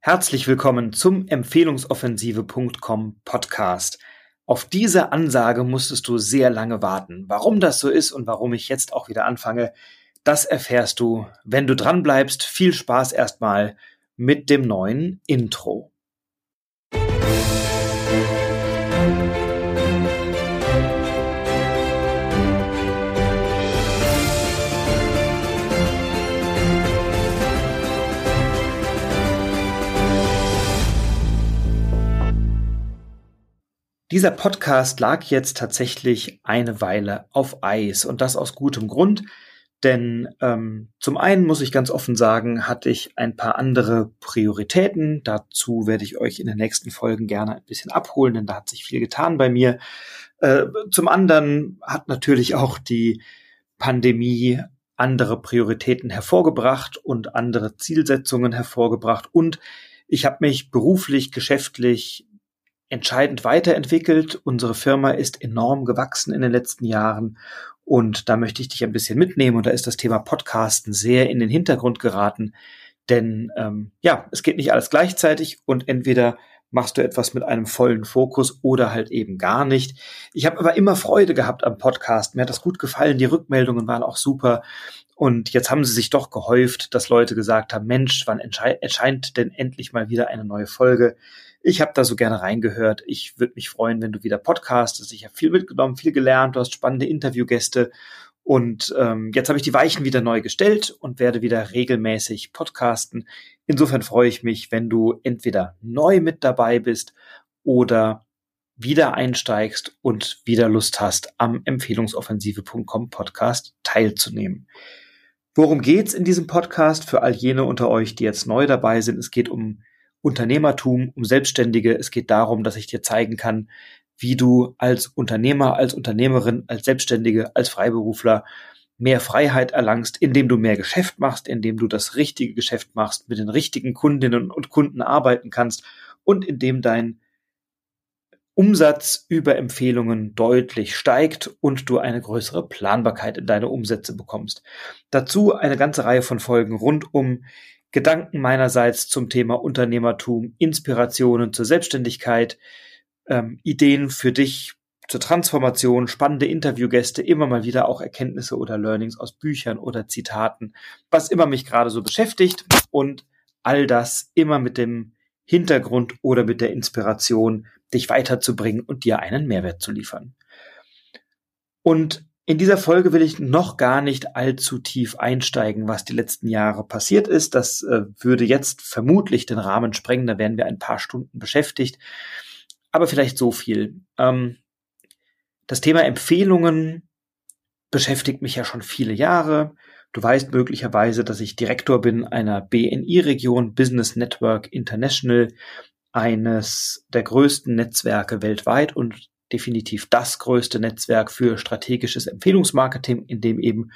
Herzlich willkommen zum Empfehlungsoffensive.com Podcast. Auf diese Ansage musstest du sehr lange warten. Warum das so ist und warum ich jetzt auch wieder anfange, das erfährst du, wenn du dran bleibst. Viel Spaß erstmal mit dem neuen Intro. Dieser Podcast lag jetzt tatsächlich eine Weile auf Eis und das aus gutem Grund, denn ähm, zum einen muss ich ganz offen sagen, hatte ich ein paar andere Prioritäten. Dazu werde ich euch in den nächsten Folgen gerne ein bisschen abholen, denn da hat sich viel getan bei mir. Äh, zum anderen hat natürlich auch die Pandemie andere Prioritäten hervorgebracht und andere Zielsetzungen hervorgebracht und ich habe mich beruflich, geschäftlich entscheidend weiterentwickelt. Unsere Firma ist enorm gewachsen in den letzten Jahren und da möchte ich dich ein bisschen mitnehmen und da ist das Thema Podcasten sehr in den Hintergrund geraten, denn ähm, ja, es geht nicht alles gleichzeitig und entweder machst du etwas mit einem vollen Fokus oder halt eben gar nicht. Ich habe aber immer Freude gehabt am Podcast. Mir hat das gut gefallen. Die Rückmeldungen waren auch super. Und jetzt haben sie sich doch gehäuft, dass Leute gesagt haben, Mensch, wann erscheint denn endlich mal wieder eine neue Folge? Ich habe da so gerne reingehört. Ich würde mich freuen, wenn du wieder podcastest. Ich habe viel mitgenommen, viel gelernt. Du hast spannende Interviewgäste. Und ähm, jetzt habe ich die Weichen wieder neu gestellt und werde wieder regelmäßig podcasten. Insofern freue ich mich, wenn du entweder neu mit dabei bist oder wieder einsteigst und wieder Lust hast, am Empfehlungsoffensive.com Podcast teilzunehmen. Worum geht's in diesem Podcast für all jene unter euch, die jetzt neu dabei sind? Es geht um Unternehmertum, um Selbstständige. Es geht darum, dass ich dir zeigen kann, wie du als Unternehmer, als Unternehmerin, als Selbstständige, als Freiberufler mehr Freiheit erlangst, indem du mehr Geschäft machst, indem du das richtige Geschäft machst, mit den richtigen Kundinnen und Kunden arbeiten kannst und indem dein Umsatz über Empfehlungen deutlich steigt und du eine größere Planbarkeit in deine Umsätze bekommst. Dazu eine ganze Reihe von Folgen rund um Gedanken meinerseits zum Thema Unternehmertum, Inspirationen zur Selbstständigkeit, ähm, Ideen für dich zur Transformation, spannende Interviewgäste, immer mal wieder auch Erkenntnisse oder Learnings aus Büchern oder Zitaten, was immer mich gerade so beschäftigt und all das immer mit dem Hintergrund oder mit der Inspiration, dich weiterzubringen und dir einen Mehrwert zu liefern. Und in dieser Folge will ich noch gar nicht allzu tief einsteigen, was die letzten Jahre passiert ist. Das äh, würde jetzt vermutlich den Rahmen sprengen. Da wären wir ein paar Stunden beschäftigt. Aber vielleicht so viel. Ähm, das Thema Empfehlungen beschäftigt mich ja schon viele Jahre. Du weißt möglicherweise, dass ich Direktor bin einer BNI-Region, Business Network International, eines der größten Netzwerke weltweit und definitiv das größte Netzwerk für strategisches Empfehlungsmarketing, in dem eben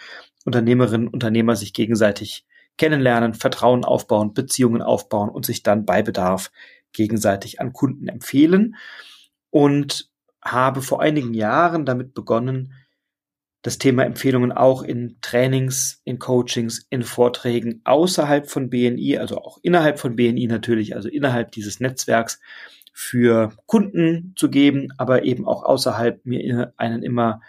Unternehmerinnen und Unternehmer sich gegenseitig kennenlernen, Vertrauen aufbauen, Beziehungen aufbauen und sich dann bei Bedarf gegenseitig an Kunden empfehlen. Und habe vor einigen Jahren damit begonnen, das Thema Empfehlungen auch in Trainings, in Coachings, in Vorträgen außerhalb von BNI, also auch innerhalb von BNI natürlich, also innerhalb dieses Netzwerks für Kunden zu geben, aber eben auch außerhalb mir einen immer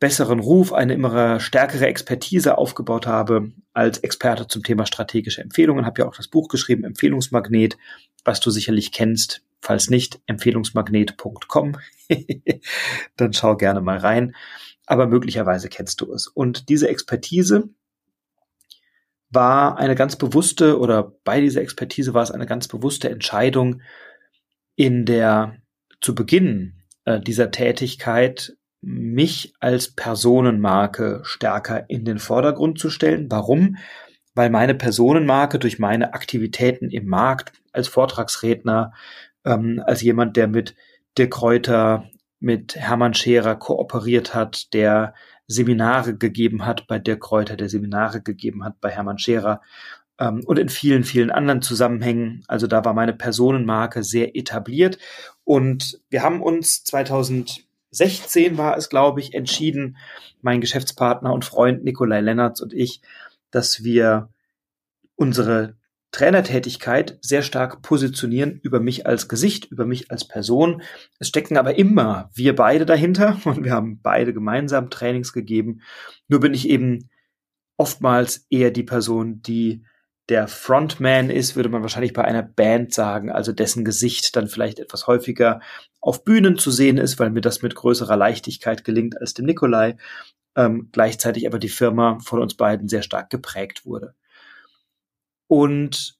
besseren Ruf, eine immer stärkere Expertise aufgebaut habe als Experte zum Thema strategische Empfehlungen. Habe ja auch das Buch geschrieben, Empfehlungsmagnet, was du sicherlich kennst. Falls nicht, empfehlungsmagnet.com. Dann schau gerne mal rein. Aber möglicherweise kennst du es. Und diese Expertise war eine ganz bewusste oder bei dieser Expertise war es eine ganz bewusste Entscheidung, in der zu Beginn äh, dieser Tätigkeit mich als Personenmarke stärker in den Vordergrund zu stellen. Warum? Weil meine Personenmarke durch meine Aktivitäten im Markt als Vortragsredner, ähm, als jemand, der mit Dirk Kräuter, mit Hermann Scherer kooperiert hat, der Seminare gegeben hat bei Dirk Kräuter, der Seminare gegeben hat bei Hermann Scherer ähm, und in vielen, vielen anderen Zusammenhängen. Also da war meine Personenmarke sehr etabliert. Und wir haben uns 2016 war es, glaube ich, entschieden, mein Geschäftspartner und Freund Nikolai Lennertz und ich, dass wir unsere Trainertätigkeit sehr stark positionieren über mich als Gesicht, über mich als Person. Es stecken aber immer wir beide dahinter und wir haben beide gemeinsam Trainings gegeben. Nur bin ich eben oftmals eher die Person, die der Frontman ist, würde man wahrscheinlich bei einer Band sagen, also dessen Gesicht dann vielleicht etwas häufiger auf Bühnen zu sehen ist, weil mir das mit größerer Leichtigkeit gelingt als dem Nikolai, ähm, gleichzeitig aber die Firma von uns beiden sehr stark geprägt wurde. Und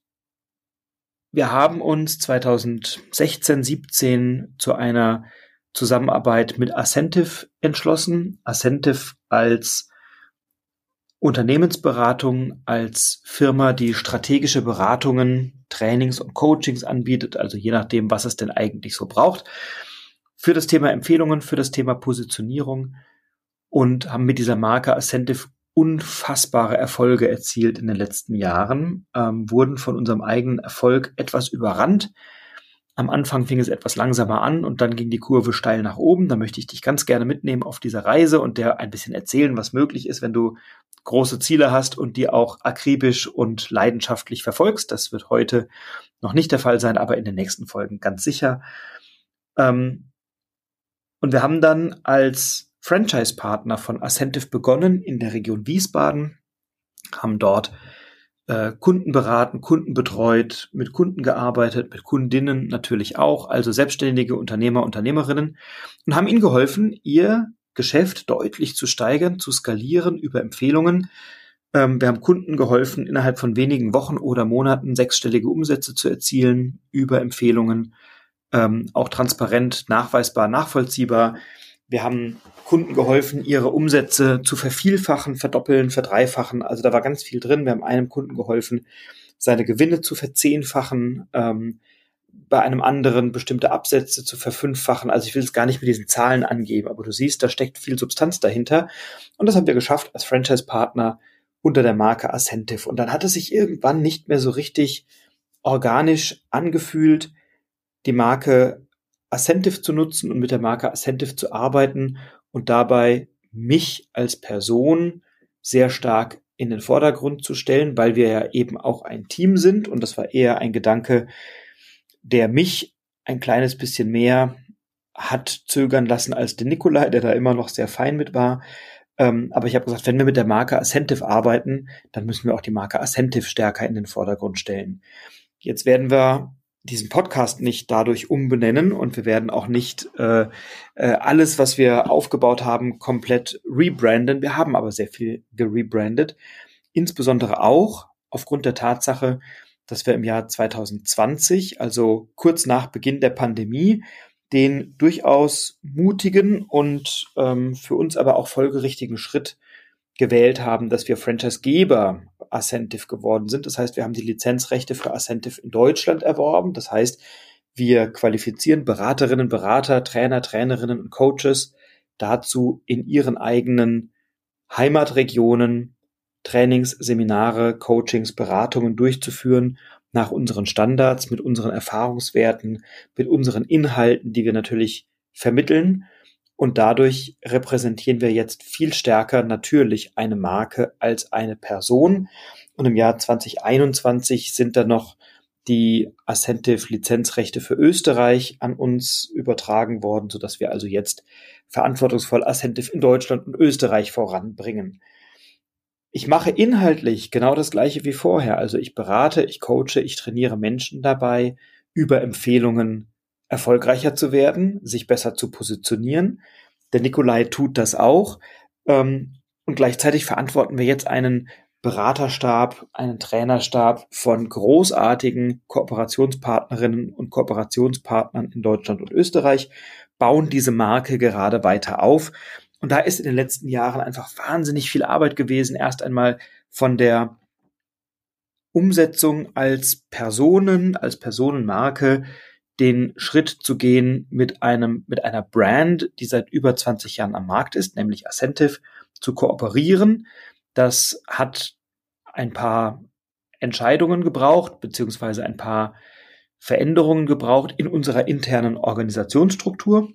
wir haben uns 2016, 17 zu einer Zusammenarbeit mit Ascentive entschlossen. Ascentive als Unternehmensberatung als Firma, die strategische Beratungen, Trainings und Coachings anbietet, also je nachdem, was es denn eigentlich so braucht, für das Thema Empfehlungen, für das Thema Positionierung und haben mit dieser Marke Ascentive unfassbare Erfolge erzielt in den letzten Jahren, ähm, wurden von unserem eigenen Erfolg etwas überrannt, am Anfang fing es etwas langsamer an und dann ging die Kurve steil nach oben. Da möchte ich dich ganz gerne mitnehmen auf dieser Reise und dir ein bisschen erzählen, was möglich ist, wenn du große Ziele hast und die auch akribisch und leidenschaftlich verfolgst. Das wird heute noch nicht der Fall sein, aber in den nächsten Folgen ganz sicher. Ähm, und wir haben dann als Franchise-Partner von Ascentive begonnen in der Region Wiesbaden, haben dort äh, Kunden beraten, Kunden betreut, mit Kunden gearbeitet, mit Kundinnen natürlich auch, also selbstständige Unternehmer, Unternehmerinnen und haben ihnen geholfen, ihr Geschäft deutlich zu steigern, zu skalieren über Empfehlungen. Ähm, wir haben Kunden geholfen, innerhalb von wenigen Wochen oder Monaten sechsstellige Umsätze zu erzielen über Empfehlungen, ähm, auch transparent, nachweisbar, nachvollziehbar. Wir haben Kunden geholfen, ihre Umsätze zu vervielfachen, verdoppeln, verdreifachen. Also da war ganz viel drin. Wir haben einem Kunden geholfen, seine Gewinne zu verzehnfachen, ähm, bei einem anderen bestimmte Absätze zu verfünffachen. Also ich will es gar nicht mit diesen Zahlen angeben, aber du siehst, da steckt viel Substanz dahinter. Und das haben wir geschafft als Franchise-Partner unter der Marke Ascentive. Und dann hat es sich irgendwann nicht mehr so richtig organisch angefühlt, die Marke Ascentive zu nutzen und mit der Marke Ascentive zu arbeiten und dabei mich als Person sehr stark in den Vordergrund zu stellen, weil wir ja eben auch ein Team sind und das war eher ein Gedanke, der mich ein kleines bisschen mehr hat zögern lassen als den Nikolai, der da immer noch sehr fein mit war. Ähm, aber ich habe gesagt, wenn wir mit der Marke Ascentive arbeiten, dann müssen wir auch die Marke Ascentive stärker in den Vordergrund stellen. Jetzt werden wir diesen Podcast nicht dadurch umbenennen und wir werden auch nicht äh, äh, alles, was wir aufgebaut haben, komplett rebranden. Wir haben aber sehr viel gerebrandet, insbesondere auch aufgrund der Tatsache, dass wir im Jahr 2020, also kurz nach Beginn der Pandemie, den durchaus mutigen und ähm, für uns aber auch folgerichtigen Schritt gewählt haben, dass wir Franchisegeber Ascentive geworden sind. Das heißt, wir haben die Lizenzrechte für Ascentive in Deutschland erworben. Das heißt, wir qualifizieren Beraterinnen, Berater, Trainer, Trainerinnen und Coaches dazu, in ihren eigenen Heimatregionen Trainings, Seminare, Coachings, Beratungen durchzuführen nach unseren Standards, mit unseren Erfahrungswerten, mit unseren Inhalten, die wir natürlich vermitteln und dadurch repräsentieren wir jetzt viel stärker natürlich eine Marke als eine Person. Und im Jahr 2021 sind da noch die Ascentive Lizenzrechte für Österreich an uns übertragen worden, sodass wir also jetzt verantwortungsvoll Ascentive in Deutschland und Österreich voranbringen. Ich mache inhaltlich genau das gleiche wie vorher. Also ich berate, ich coache, ich trainiere Menschen dabei, über Empfehlungen erfolgreicher zu werden, sich besser zu positionieren. Der Nikolai tut das auch. Ähm, und gleichzeitig verantworten wir jetzt einen Beraterstab, einen Trainerstab von großartigen Kooperationspartnerinnen und Kooperationspartnern in Deutschland und Österreich, bauen diese Marke gerade weiter auf. Und da ist in den letzten Jahren einfach wahnsinnig viel Arbeit gewesen. Erst einmal von der Umsetzung als Personen, als Personenmarke den Schritt zu gehen mit einem, mit einer Brand, die seit über 20 Jahren am Markt ist, nämlich Ascentive, zu kooperieren. Das hat ein paar Entscheidungen gebraucht, beziehungsweise ein paar Veränderungen gebraucht in unserer internen Organisationsstruktur.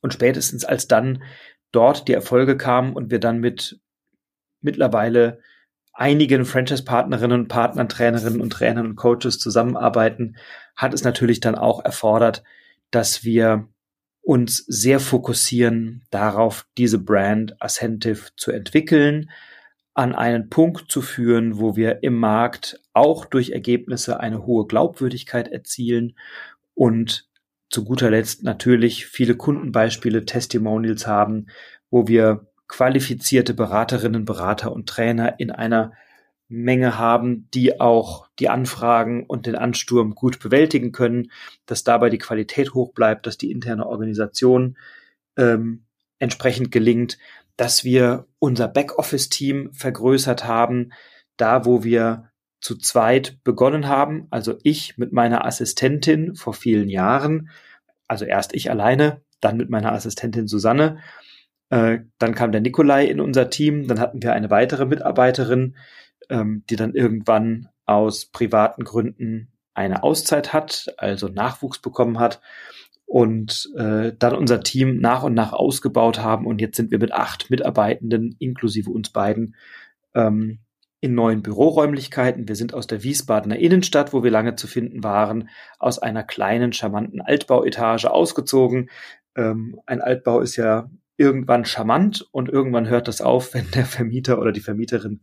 Und spätestens als dann dort die Erfolge kamen und wir dann mit mittlerweile einigen Franchise-Partnerinnen und Partnern, Trainerinnen und Trainern und Coaches zusammenarbeiten, hat es natürlich dann auch erfordert, dass wir uns sehr fokussieren darauf, diese Brand Ascentive zu entwickeln, an einen Punkt zu führen, wo wir im Markt auch durch Ergebnisse eine hohe Glaubwürdigkeit erzielen und zu guter Letzt natürlich viele Kundenbeispiele, Testimonials haben, wo wir qualifizierte Beraterinnen, Berater und Trainer in einer Menge haben, die auch die Anfragen und den Ansturm gut bewältigen können, dass dabei die Qualität hoch bleibt, dass die interne Organisation ähm, entsprechend gelingt, dass wir unser Backoffice-Team vergrößert haben, da wo wir zu zweit begonnen haben, also ich mit meiner Assistentin vor vielen Jahren, also erst ich alleine, dann mit meiner Assistentin Susanne, äh, dann kam der Nikolai in unser Team, dann hatten wir eine weitere Mitarbeiterin, ähm, die dann irgendwann aus privaten Gründen eine Auszeit hat, also Nachwuchs bekommen hat und äh, dann unser Team nach und nach ausgebaut haben. Und jetzt sind wir mit acht Mitarbeitenden inklusive uns beiden ähm, in neuen Büroräumlichkeiten. Wir sind aus der Wiesbadener Innenstadt, wo wir lange zu finden waren, aus einer kleinen, charmanten Altbauetage ausgezogen. Ähm, ein Altbau ist ja irgendwann charmant und irgendwann hört das auf, wenn der Vermieter oder die Vermieterin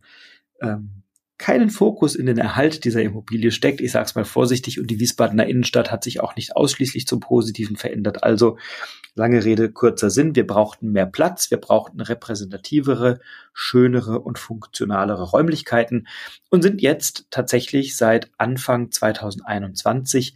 ähm, keinen Fokus in den Erhalt dieser Immobilie steckt. Ich sage es mal vorsichtig und die Wiesbadener Innenstadt hat sich auch nicht ausschließlich zum Positiven verändert. Also lange Rede, kurzer Sinn. Wir brauchten mehr Platz, wir brauchten repräsentativere, schönere und funktionalere Räumlichkeiten und sind jetzt tatsächlich seit Anfang 2021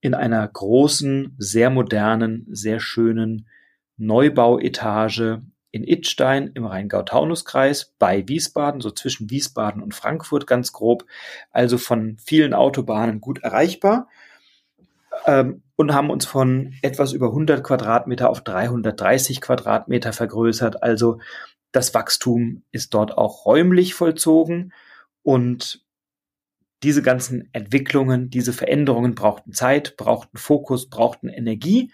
in einer großen, sehr modernen, sehr schönen Neubauetage in Idstein im Rheingau-Taunus-Kreis bei Wiesbaden, so zwischen Wiesbaden und Frankfurt ganz grob, also von vielen Autobahnen gut erreichbar ähm, und haben uns von etwas über 100 Quadratmeter auf 330 Quadratmeter vergrößert. Also das Wachstum ist dort auch räumlich vollzogen und diese ganzen Entwicklungen, diese Veränderungen brauchten Zeit, brauchten Fokus, brauchten Energie.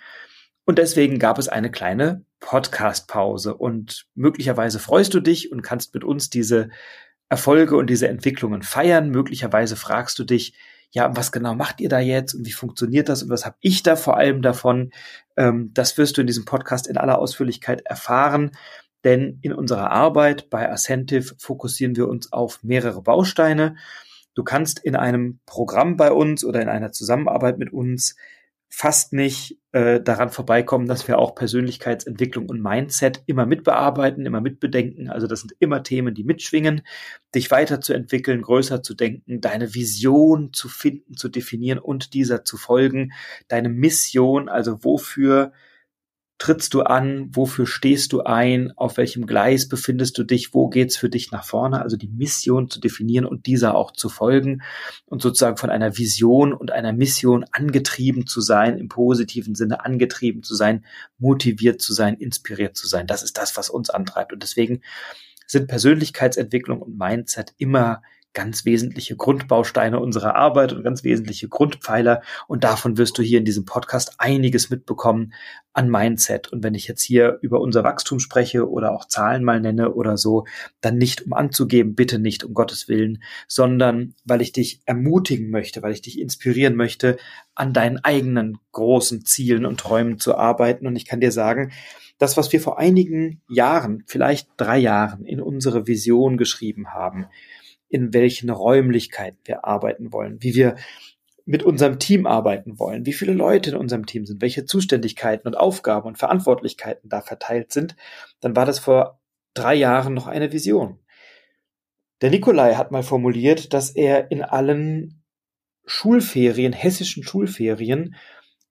Und deswegen gab es eine kleine Podcast-Pause und möglicherweise freust du dich und kannst mit uns diese Erfolge und diese Entwicklungen feiern. Möglicherweise fragst du dich, ja, was genau macht ihr da jetzt und wie funktioniert das und was habe ich da vor allem davon? Ähm, das wirst du in diesem Podcast in aller Ausführlichkeit erfahren. Denn in unserer Arbeit bei Ascentive fokussieren wir uns auf mehrere Bausteine. Du kannst in einem Programm bei uns oder in einer Zusammenarbeit mit uns fast nicht äh, daran vorbeikommen, dass wir auch Persönlichkeitsentwicklung und Mindset immer mitbearbeiten, immer mitbedenken. Also das sind immer Themen, die mitschwingen, dich weiterzuentwickeln, größer zu denken, deine Vision zu finden, zu definieren und dieser zu folgen, deine Mission, also wofür trittst du an, wofür stehst du ein, auf welchem Gleis befindest du dich, wo geht's für dich nach vorne, also die Mission zu definieren und dieser auch zu folgen und sozusagen von einer Vision und einer Mission angetrieben zu sein, im positiven Sinne angetrieben zu sein, motiviert zu sein, inspiriert zu sein. Das ist das, was uns antreibt. Und deswegen sind Persönlichkeitsentwicklung und Mindset immer ganz wesentliche Grundbausteine unserer Arbeit und ganz wesentliche Grundpfeiler. Und davon wirst du hier in diesem Podcast einiges mitbekommen an Mindset. Und wenn ich jetzt hier über unser Wachstum spreche oder auch Zahlen mal nenne oder so, dann nicht um anzugeben, bitte nicht um Gottes Willen, sondern weil ich dich ermutigen möchte, weil ich dich inspirieren möchte, an deinen eigenen großen Zielen und Träumen zu arbeiten. Und ich kann dir sagen, das, was wir vor einigen Jahren, vielleicht drei Jahren in unsere Vision geschrieben haben, in welchen Räumlichkeiten wir arbeiten wollen, wie wir mit unserem Team arbeiten wollen, wie viele Leute in unserem Team sind, welche Zuständigkeiten und Aufgaben und Verantwortlichkeiten da verteilt sind, dann war das vor drei Jahren noch eine Vision. Der Nikolai hat mal formuliert, dass er in allen Schulferien, hessischen Schulferien,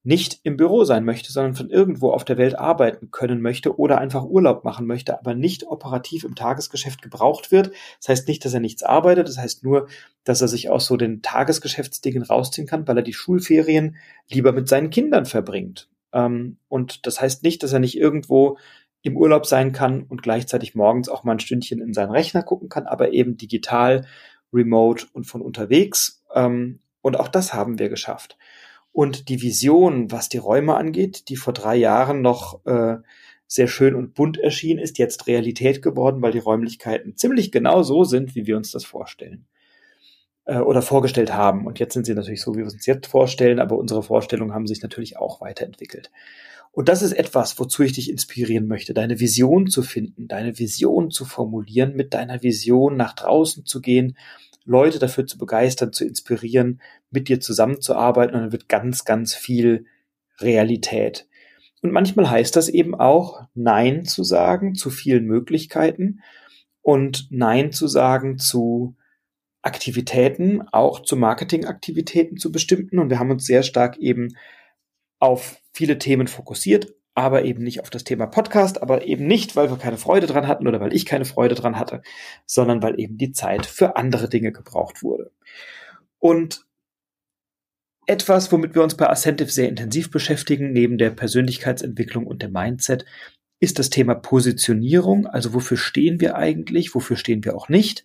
nicht im Büro sein möchte, sondern von irgendwo auf der Welt arbeiten können möchte oder einfach Urlaub machen möchte, aber nicht operativ im Tagesgeschäft gebraucht wird. Das heißt nicht, dass er nichts arbeitet, das heißt nur, dass er sich aus so den Tagesgeschäftsdingen rausziehen kann, weil er die Schulferien lieber mit seinen Kindern verbringt. Ähm, und das heißt nicht, dass er nicht irgendwo im Urlaub sein kann und gleichzeitig morgens auch mal ein Stündchen in seinen Rechner gucken kann, aber eben digital, remote und von unterwegs. Ähm, und auch das haben wir geschafft. Und die Vision, was die Räume angeht, die vor drei Jahren noch äh, sehr schön und bunt erschien, ist jetzt Realität geworden, weil die Räumlichkeiten ziemlich genau so sind, wie wir uns das vorstellen äh, oder vorgestellt haben. Und jetzt sind sie natürlich so, wie wir uns jetzt vorstellen, aber unsere Vorstellungen haben sich natürlich auch weiterentwickelt. Und das ist etwas, wozu ich dich inspirieren möchte, deine Vision zu finden, deine Vision zu formulieren, mit deiner Vision nach draußen zu gehen, Leute dafür zu begeistern, zu inspirieren, mit dir zusammenzuarbeiten und dann wird ganz, ganz viel Realität. Und manchmal heißt das eben auch, Nein zu sagen zu vielen Möglichkeiten und Nein zu sagen zu Aktivitäten, auch zu Marketingaktivitäten zu bestimmten. Und wir haben uns sehr stark eben auf viele Themen fokussiert, aber eben nicht auf das Thema Podcast, aber eben nicht, weil wir keine Freude dran hatten oder weil ich keine Freude dran hatte, sondern weil eben die Zeit für andere Dinge gebraucht wurde. Und etwas, womit wir uns bei Ascentive sehr intensiv beschäftigen, neben der Persönlichkeitsentwicklung und dem Mindset, ist das Thema Positionierung. Also wofür stehen wir eigentlich? Wofür stehen wir auch nicht?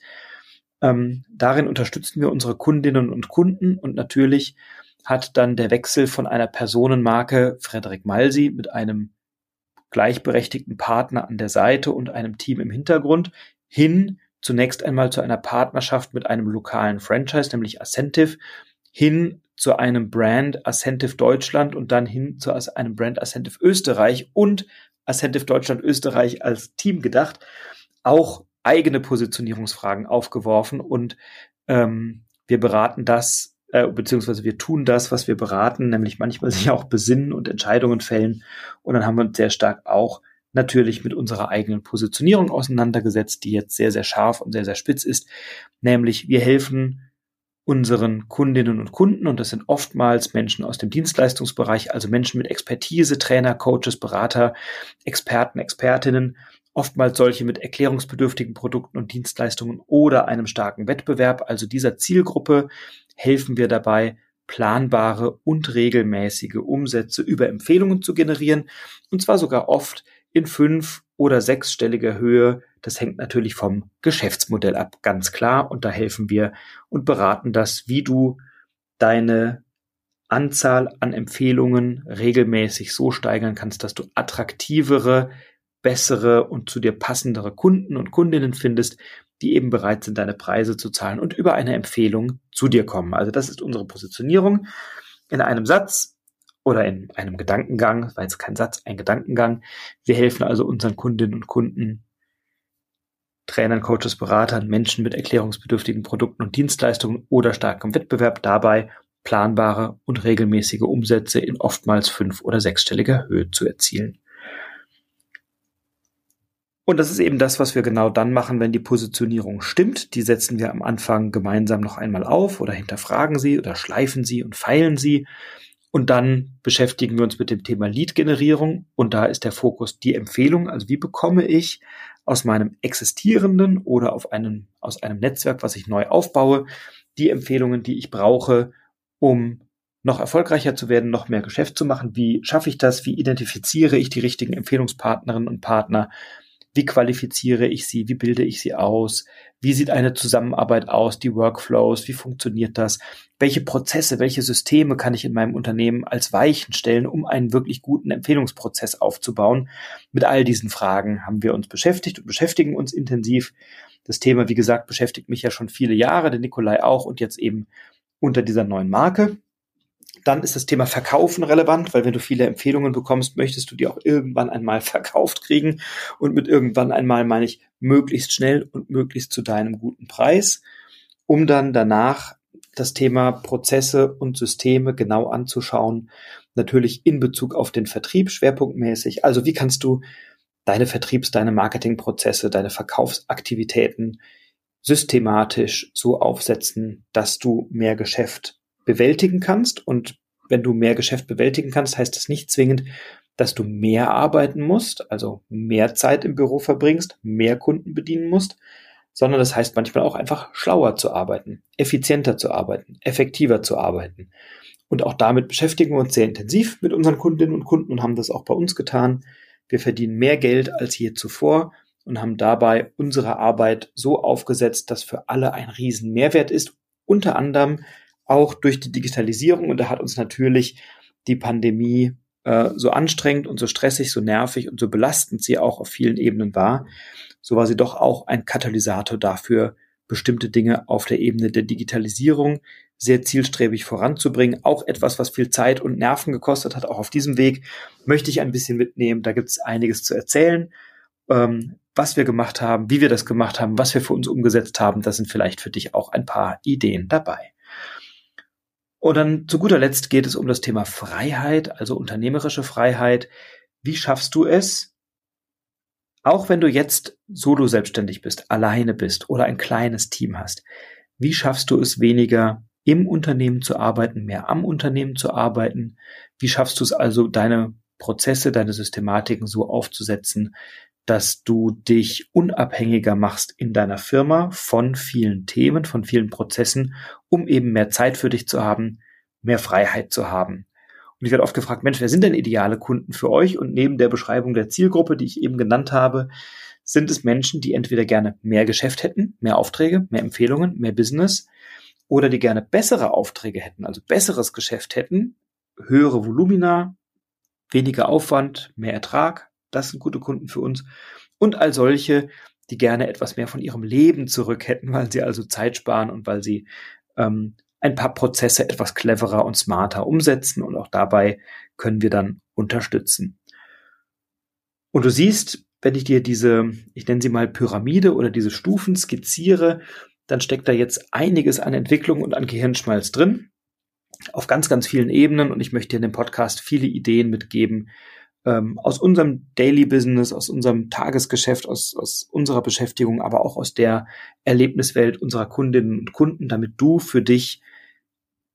Ähm, darin unterstützen wir unsere Kundinnen und Kunden und natürlich hat dann der Wechsel von einer Personenmarke Frederik Malsi mit einem gleichberechtigten Partner an der Seite und einem Team im Hintergrund hin zunächst einmal zu einer Partnerschaft mit einem lokalen Franchise, nämlich Ascentive, hin zu einem Brand Ascentive Deutschland und dann hin zu einem Brand Ascentive Österreich und Ascentive Deutschland Österreich als Team gedacht, auch eigene Positionierungsfragen aufgeworfen und ähm, wir beraten das, äh, beziehungsweise wir tun das, was wir beraten, nämlich manchmal sich auch besinnen und Entscheidungen fällen. Und dann haben wir uns sehr stark auch natürlich mit unserer eigenen Positionierung auseinandergesetzt, die jetzt sehr, sehr scharf und sehr, sehr spitz ist. Nämlich wir helfen unseren Kundinnen und Kunden, und das sind oftmals Menschen aus dem Dienstleistungsbereich, also Menschen mit Expertise, Trainer, Coaches, Berater, Experten, Expertinnen, oftmals solche mit erklärungsbedürftigen Produkten und Dienstleistungen oder einem starken Wettbewerb, also dieser Zielgruppe, helfen wir dabei, planbare und regelmäßige Umsätze über Empfehlungen zu generieren, und zwar sogar oft in fünf- oder sechsstelliger Höhe das hängt natürlich vom Geschäftsmodell ab, ganz klar. Und da helfen wir und beraten das, wie du deine Anzahl an Empfehlungen regelmäßig so steigern kannst, dass du attraktivere, bessere und zu dir passendere Kunden und Kundinnen findest, die eben bereit sind, deine Preise zu zahlen und über eine Empfehlung zu dir kommen. Also das ist unsere Positionierung. In einem Satz oder in einem Gedankengang, weil es kein Satz, ein Gedankengang. Wir helfen also unseren Kundinnen und Kunden Trainern, Coaches, Beratern, Menschen mit erklärungsbedürftigen Produkten und Dienstleistungen oder starkem Wettbewerb dabei, planbare und regelmäßige Umsätze in oftmals fünf- oder sechsstelliger Höhe zu erzielen. Und das ist eben das, was wir genau dann machen, wenn die Positionierung stimmt. Die setzen wir am Anfang gemeinsam noch einmal auf oder hinterfragen sie oder schleifen sie und feilen sie. Und dann beschäftigen wir uns mit dem Thema Lead-Generierung. Und da ist der Fokus die Empfehlung. Also wie bekomme ich aus meinem existierenden oder auf einem, aus einem Netzwerk, was ich neu aufbaue, die Empfehlungen, die ich brauche, um noch erfolgreicher zu werden, noch mehr Geschäft zu machen. Wie schaffe ich das? Wie identifiziere ich die richtigen Empfehlungspartnerinnen und Partner? Wie qualifiziere ich sie? Wie bilde ich sie aus? Wie sieht eine Zusammenarbeit aus? Die Workflows? Wie funktioniert das? Welche Prozesse, welche Systeme kann ich in meinem Unternehmen als Weichen stellen, um einen wirklich guten Empfehlungsprozess aufzubauen? Mit all diesen Fragen haben wir uns beschäftigt und beschäftigen uns intensiv. Das Thema, wie gesagt, beschäftigt mich ja schon viele Jahre, der Nikolai auch und jetzt eben unter dieser neuen Marke. Dann ist das Thema Verkaufen relevant, weil wenn du viele Empfehlungen bekommst, möchtest du die auch irgendwann einmal verkauft kriegen. Und mit irgendwann einmal meine ich möglichst schnell und möglichst zu deinem guten Preis, um dann danach das Thema Prozesse und Systeme genau anzuschauen. Natürlich in Bezug auf den Vertrieb schwerpunktmäßig. Also wie kannst du deine Vertriebs-, deine Marketingprozesse, deine Verkaufsaktivitäten systematisch so aufsetzen, dass du mehr Geschäft bewältigen kannst. Und wenn du mehr Geschäft bewältigen kannst, heißt das nicht zwingend, dass du mehr arbeiten musst, also mehr Zeit im Büro verbringst, mehr Kunden bedienen musst, sondern das heißt manchmal auch einfach schlauer zu arbeiten, effizienter zu arbeiten, effektiver zu arbeiten. Und auch damit beschäftigen wir uns sehr intensiv mit unseren Kundinnen und Kunden und haben das auch bei uns getan. Wir verdienen mehr Geld als je zuvor und haben dabei unsere Arbeit so aufgesetzt, dass für alle ein riesen Mehrwert ist, unter anderem auch durch die Digitalisierung. Und da hat uns natürlich die Pandemie äh, so anstrengend und so stressig, so nervig und so belastend sie auch auf vielen Ebenen war, so war sie doch auch ein Katalysator dafür, bestimmte Dinge auf der Ebene der Digitalisierung sehr zielstrebig voranzubringen. Auch etwas, was viel Zeit und Nerven gekostet hat. Auch auf diesem Weg möchte ich ein bisschen mitnehmen. Da gibt es einiges zu erzählen. Ähm, was wir gemacht haben, wie wir das gemacht haben, was wir für uns umgesetzt haben, das sind vielleicht für dich auch ein paar Ideen dabei. Und dann zu guter Letzt geht es um das Thema Freiheit, also unternehmerische Freiheit. Wie schaffst du es, auch wenn du jetzt solo selbstständig bist, alleine bist oder ein kleines Team hast, wie schaffst du es weniger im Unternehmen zu arbeiten, mehr am Unternehmen zu arbeiten? Wie schaffst du es also, deine Prozesse, deine Systematiken so aufzusetzen, dass du dich unabhängiger machst in deiner Firma von vielen Themen, von vielen Prozessen, um eben mehr Zeit für dich zu haben, mehr Freiheit zu haben. Und ich werde oft gefragt, Mensch, wer sind denn ideale Kunden für euch? Und neben der Beschreibung der Zielgruppe, die ich eben genannt habe, sind es Menschen, die entweder gerne mehr Geschäft hätten, mehr Aufträge, mehr Empfehlungen, mehr Business, oder die gerne bessere Aufträge hätten, also besseres Geschäft hätten, höhere Volumina, weniger Aufwand, mehr Ertrag, das sind gute Kunden für uns. Und all solche, die gerne etwas mehr von ihrem Leben zurück hätten, weil sie also Zeit sparen und weil sie ähm, ein paar Prozesse etwas cleverer und smarter umsetzen und auch dabei können wir dann unterstützen. Und du siehst, wenn ich dir diese, ich nenne sie mal Pyramide oder diese Stufen skizziere, dann steckt da jetzt einiges an Entwicklung und an Gehirnschmalz drin. Auf ganz, ganz vielen Ebenen. Und ich möchte dir in dem Podcast viele Ideen mitgeben, ähm, aus unserem Daily Business, aus unserem Tagesgeschäft, aus, aus unserer Beschäftigung, aber auch aus der Erlebniswelt unserer Kundinnen und Kunden, damit du für dich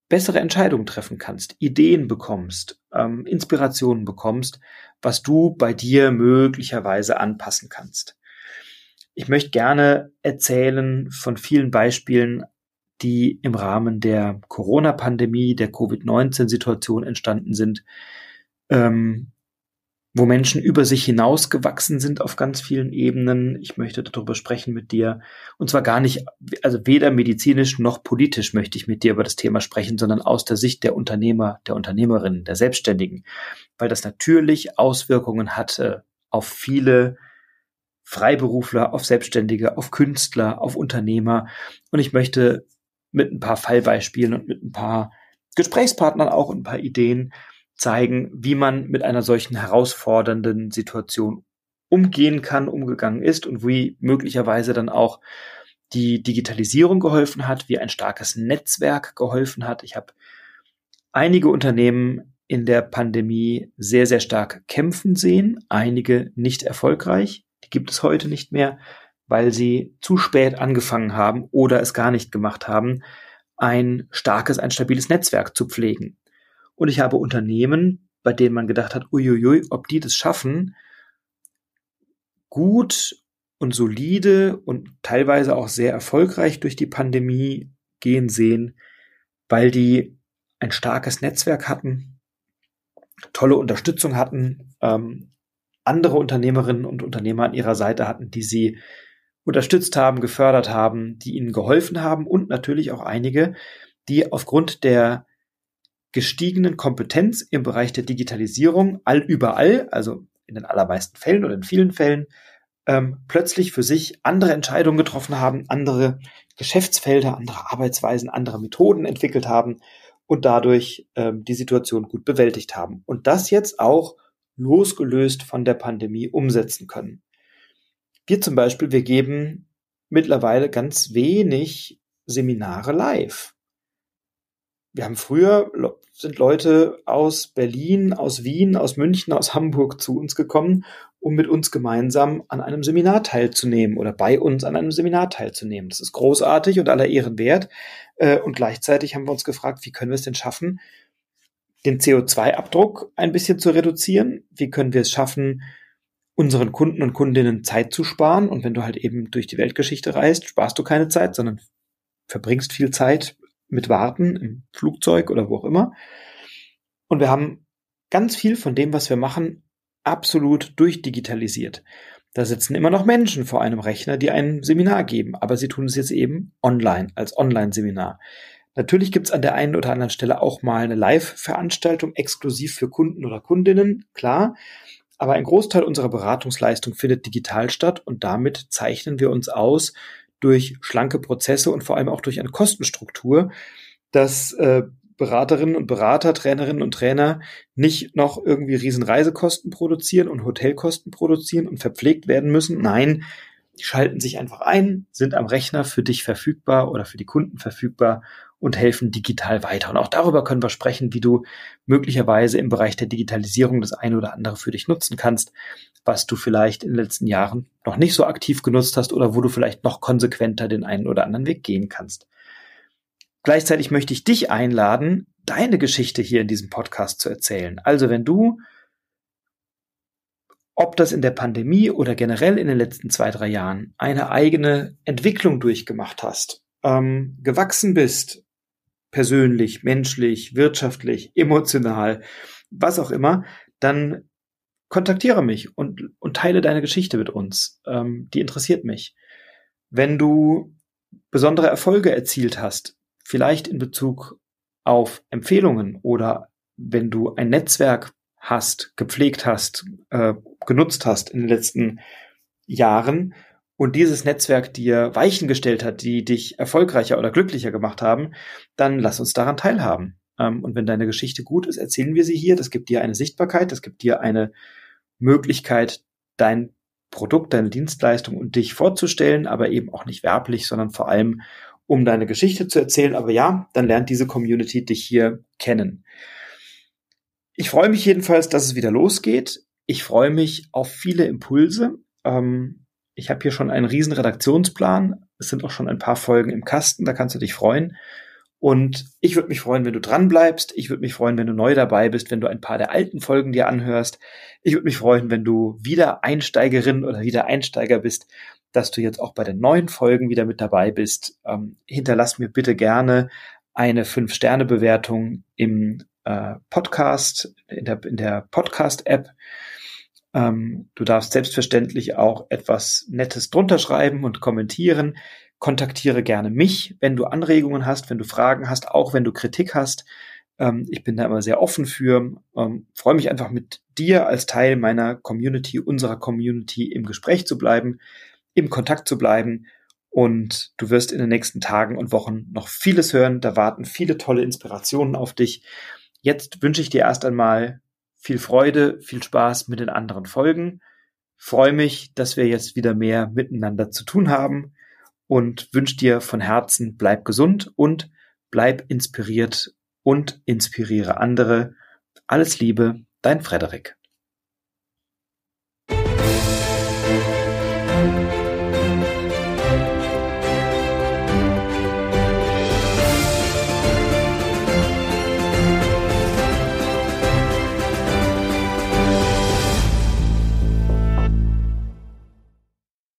bessere Entscheidungen treffen kannst, Ideen bekommst, ähm, Inspirationen bekommst, was du bei dir möglicherweise anpassen kannst. Ich möchte gerne erzählen von vielen Beispielen, die im Rahmen der Corona-Pandemie, der Covid-19-Situation entstanden sind, ähm, wo Menschen über sich hinausgewachsen sind auf ganz vielen Ebenen. Ich möchte darüber sprechen mit dir. Und zwar gar nicht, also weder medizinisch noch politisch möchte ich mit dir über das Thema sprechen, sondern aus der Sicht der Unternehmer, der Unternehmerinnen, der Selbstständigen, weil das natürlich Auswirkungen hatte auf viele Freiberufler, auf Selbstständige, auf Künstler, auf Unternehmer. Und ich möchte mit ein paar Fallbeispielen und mit ein paar Gesprächspartnern auch ein paar Ideen zeigen, wie man mit einer solchen herausfordernden Situation umgehen kann, umgegangen ist und wie möglicherweise dann auch die Digitalisierung geholfen hat, wie ein starkes Netzwerk geholfen hat. Ich habe einige Unternehmen in der Pandemie sehr, sehr stark kämpfen sehen, einige nicht erfolgreich. Die gibt es heute nicht mehr, weil sie zu spät angefangen haben oder es gar nicht gemacht haben, ein starkes, ein stabiles Netzwerk zu pflegen. Und ich habe Unternehmen, bei denen man gedacht hat, uiuiui, ob die das schaffen, gut und solide und teilweise auch sehr erfolgreich durch die Pandemie gehen sehen, weil die ein starkes Netzwerk hatten, tolle Unterstützung hatten, ähm, andere Unternehmerinnen und Unternehmer an ihrer Seite hatten, die sie unterstützt haben, gefördert haben, die ihnen geholfen haben und natürlich auch einige, die aufgrund der gestiegenen Kompetenz im Bereich der Digitalisierung all überall, also in den allermeisten Fällen oder in vielen Fällen, ähm, plötzlich für sich andere Entscheidungen getroffen haben, andere Geschäftsfelder, andere Arbeitsweisen, andere Methoden entwickelt haben und dadurch ähm, die Situation gut bewältigt haben. Und das jetzt auch losgelöst von der Pandemie umsetzen können. Wir zum Beispiel, wir geben mittlerweile ganz wenig Seminare live wir haben früher sind Leute aus Berlin, aus Wien, aus München, aus Hamburg zu uns gekommen, um mit uns gemeinsam an einem Seminar teilzunehmen oder bei uns an einem Seminar teilzunehmen. Das ist großartig und aller Ehren wert. Äh, und gleichzeitig haben wir uns gefragt, wie können wir es denn schaffen, den CO2-Abdruck ein bisschen zu reduzieren? Wie können wir es schaffen, unseren Kunden und Kundinnen Zeit zu sparen? Und wenn du halt eben durch die Weltgeschichte reist, sparst du keine Zeit, sondern verbringst viel Zeit mit Warten im Flugzeug oder wo auch immer. Und wir haben ganz viel von dem, was wir machen, absolut durchdigitalisiert. Da sitzen immer noch Menschen vor einem Rechner, die ein Seminar geben, aber sie tun es jetzt eben online, als Online-Seminar. Natürlich gibt's an der einen oder anderen Stelle auch mal eine Live-Veranstaltung exklusiv für Kunden oder Kundinnen, klar. Aber ein Großteil unserer Beratungsleistung findet digital statt und damit zeichnen wir uns aus durch schlanke Prozesse und vor allem auch durch eine Kostenstruktur, dass äh, Beraterinnen und Berater, Trainerinnen und Trainer nicht noch irgendwie riesen Reisekosten produzieren und Hotelkosten produzieren und verpflegt werden müssen. Nein, die schalten sich einfach ein, sind am Rechner für dich verfügbar oder für die Kunden verfügbar und helfen digital weiter. Und auch darüber können wir sprechen, wie du möglicherweise im Bereich der Digitalisierung das eine oder andere für dich nutzen kannst, was du vielleicht in den letzten Jahren noch nicht so aktiv genutzt hast oder wo du vielleicht noch konsequenter den einen oder anderen Weg gehen kannst. Gleichzeitig möchte ich dich einladen, deine Geschichte hier in diesem Podcast zu erzählen. Also wenn du, ob das in der Pandemie oder generell in den letzten zwei, drei Jahren, eine eigene Entwicklung durchgemacht hast, ähm, gewachsen bist, persönlich, menschlich, wirtschaftlich, emotional, was auch immer, dann kontaktiere mich und, und teile deine Geschichte mit uns. Ähm, die interessiert mich. Wenn du besondere Erfolge erzielt hast, vielleicht in Bezug auf Empfehlungen oder wenn du ein Netzwerk hast, gepflegt hast, äh, genutzt hast in den letzten Jahren, und dieses Netzwerk dir Weichen gestellt hat, die dich erfolgreicher oder glücklicher gemacht haben, dann lass uns daran teilhaben. Ähm, und wenn deine Geschichte gut ist, erzählen wir sie hier. Das gibt dir eine Sichtbarkeit, das gibt dir eine Möglichkeit, dein Produkt, deine Dienstleistung und dich vorzustellen, aber eben auch nicht werblich, sondern vor allem, um deine Geschichte zu erzählen. Aber ja, dann lernt diese Community dich hier kennen. Ich freue mich jedenfalls, dass es wieder losgeht. Ich freue mich auf viele Impulse. Ähm, ich habe hier schon einen riesen Redaktionsplan. Es sind auch schon ein paar Folgen im Kasten, da kannst du dich freuen. Und ich würde mich freuen, wenn du dran bleibst. Ich würde mich freuen, wenn du neu dabei bist, wenn du ein paar der alten Folgen dir anhörst. Ich würde mich freuen, wenn du wieder Einsteigerin oder wieder Einsteiger bist, dass du jetzt auch bei den neuen Folgen wieder mit dabei bist. Ähm, hinterlass mir bitte gerne eine fünf sterne bewertung im äh, Podcast, in der, in der Podcast-App. Ähm, du darfst selbstverständlich auch etwas Nettes drunter schreiben und kommentieren. Kontaktiere gerne mich, wenn du Anregungen hast, wenn du Fragen hast, auch wenn du Kritik hast. Ähm, ich bin da immer sehr offen für. Ähm, freue mich einfach mit dir als Teil meiner Community, unserer Community im Gespräch zu bleiben, im Kontakt zu bleiben. Und du wirst in den nächsten Tagen und Wochen noch vieles hören. Da warten viele tolle Inspirationen auf dich. Jetzt wünsche ich dir erst einmal viel Freude, viel Spaß mit den anderen Folgen. Freue mich, dass wir jetzt wieder mehr miteinander zu tun haben und wünsche dir von Herzen, bleib gesund und bleib inspiriert und inspiriere andere. Alles Liebe, dein Frederik.